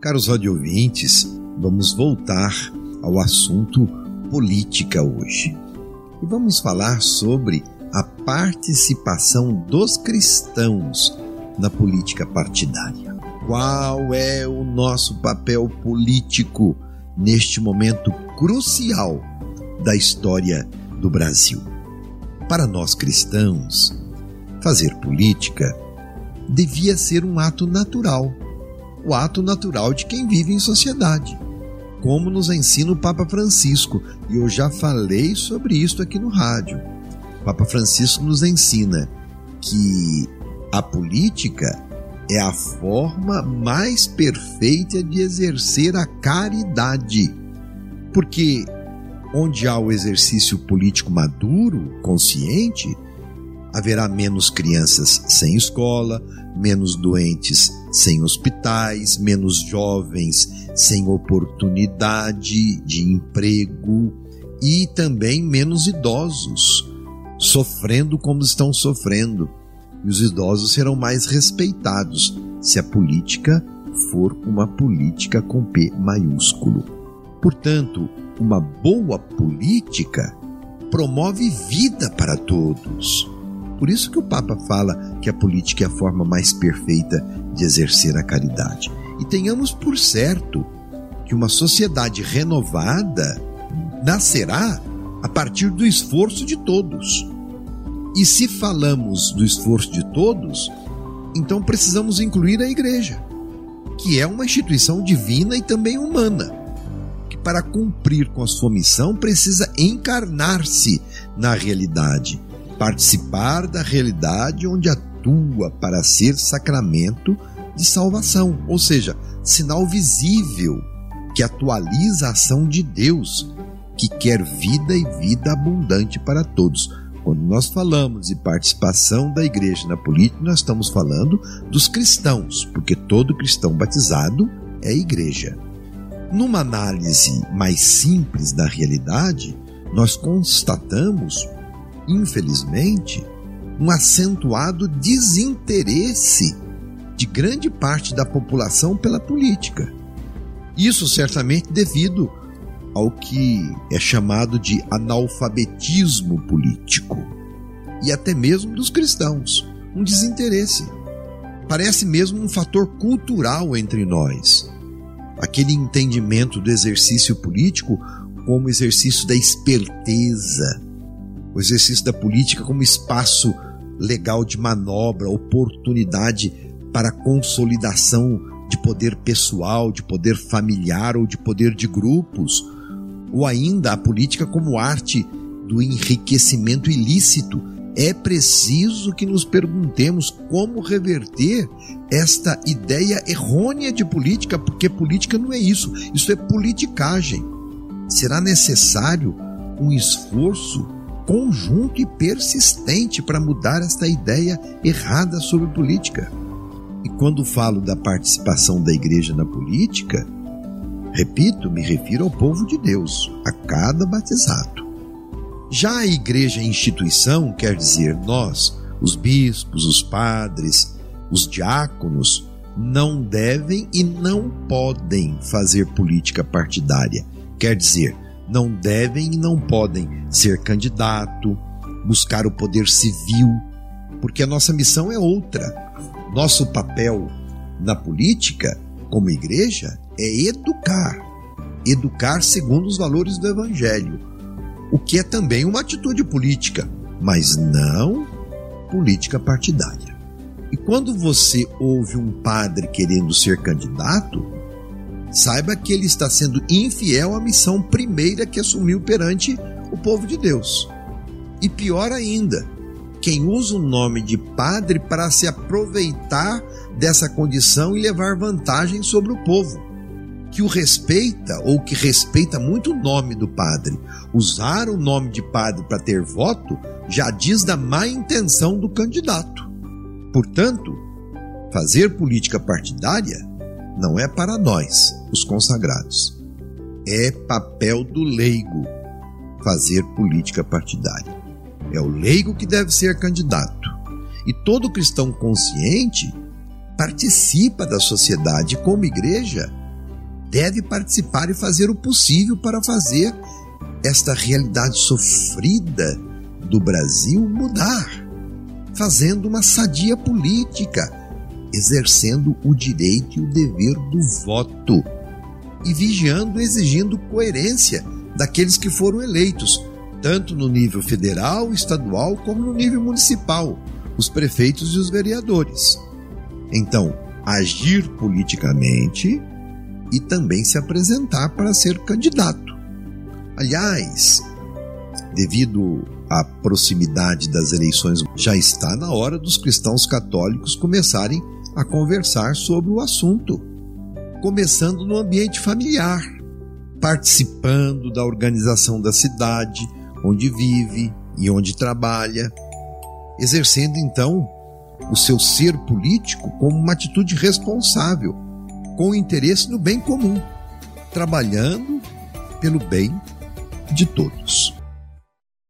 Caros radiovintes, vamos voltar ao assunto política hoje. E vamos falar sobre a participação dos cristãos na política partidária. Qual é o nosso papel político neste momento crucial da história do Brasil? Para nós cristãos, fazer política devia ser um ato natural o ato natural de quem vive em sociedade, como nos ensina o Papa Francisco, e eu já falei sobre isso aqui no rádio. O Papa Francisco nos ensina que a política é a forma mais perfeita de exercer a caridade. Porque onde há o exercício político maduro, consciente, haverá menos crianças sem escola, menos doentes sem hospitais, menos jovens sem oportunidade de emprego e também menos idosos sofrendo como estão sofrendo. E os idosos serão mais respeitados se a política for uma política com P maiúsculo. Portanto, uma boa política promove vida para todos por isso que o Papa fala que a política é a forma mais perfeita de exercer a caridade. E tenhamos por certo que uma sociedade renovada nascerá a partir do esforço de todos. E se falamos do esforço de todos, então precisamos incluir a igreja, que é uma instituição divina e também humana, que para cumprir com a sua missão precisa encarnar-se na realidade participar da realidade onde atua para ser sacramento de salvação, ou seja, sinal visível que atualiza a ação de Deus, que quer vida e vida abundante para todos. Quando nós falamos de participação da igreja na política, nós estamos falando dos cristãos, porque todo cristão batizado é igreja. Numa análise mais simples da realidade, nós constatamos infelizmente, um acentuado desinteresse de grande parte da população pela política. Isso certamente devido ao que é chamado de analfabetismo político e até mesmo dos cristãos, um desinteresse. Parece mesmo um fator cultural entre nós. Aquele entendimento do exercício político como exercício da esperteza, o exercício da política como espaço legal de manobra, oportunidade para consolidação de poder pessoal, de poder familiar ou de poder de grupos, ou ainda a política como arte do enriquecimento ilícito. É preciso que nos perguntemos como reverter esta ideia errônea de política, porque política não é isso, isso é politicagem. Será necessário um esforço conjunto e persistente para mudar esta ideia errada sobre política. E quando falo da participação da igreja na política, repito, me refiro ao povo de Deus, a cada batizado. Já a igreja instituição quer dizer nós, os bispos, os padres, os diáconos, não devem e não podem fazer política partidária. Quer dizer, não devem e não podem ser candidato, buscar o poder civil, porque a nossa missão é outra. Nosso papel na política, como igreja, é educar. Educar segundo os valores do Evangelho, o que é também uma atitude política, mas não política partidária. E quando você ouve um padre querendo ser candidato, saiba que ele está sendo infiel à missão primeira que assumiu perante o povo de Deus. E pior ainda, quem usa o nome de padre para se aproveitar dessa condição e levar vantagem sobre o povo, que o respeita ou que respeita muito o nome do padre. Usar o nome de padre para ter voto já diz da má intenção do candidato. Portanto, fazer política partidária não é para nós, os consagrados. É papel do leigo fazer política partidária. É o leigo que deve ser candidato. E todo cristão consciente participa da sociedade como igreja, deve participar e fazer o possível para fazer esta realidade sofrida do Brasil mudar, fazendo uma sadia política, exercendo o direito e o dever do voto e vigiando exigindo coerência daqueles que foram eleitos, tanto no nível federal, estadual, como no nível municipal, os prefeitos e os vereadores. Então, agir politicamente e também se apresentar para ser candidato. Aliás, devido à proximidade das eleições, já está na hora dos cristãos católicos começarem a conversar sobre o assunto, começando no ambiente familiar, participando da organização da cidade onde vive e onde trabalha, exercendo então o seu ser político como uma atitude responsável, com interesse no bem comum, trabalhando pelo bem de todos.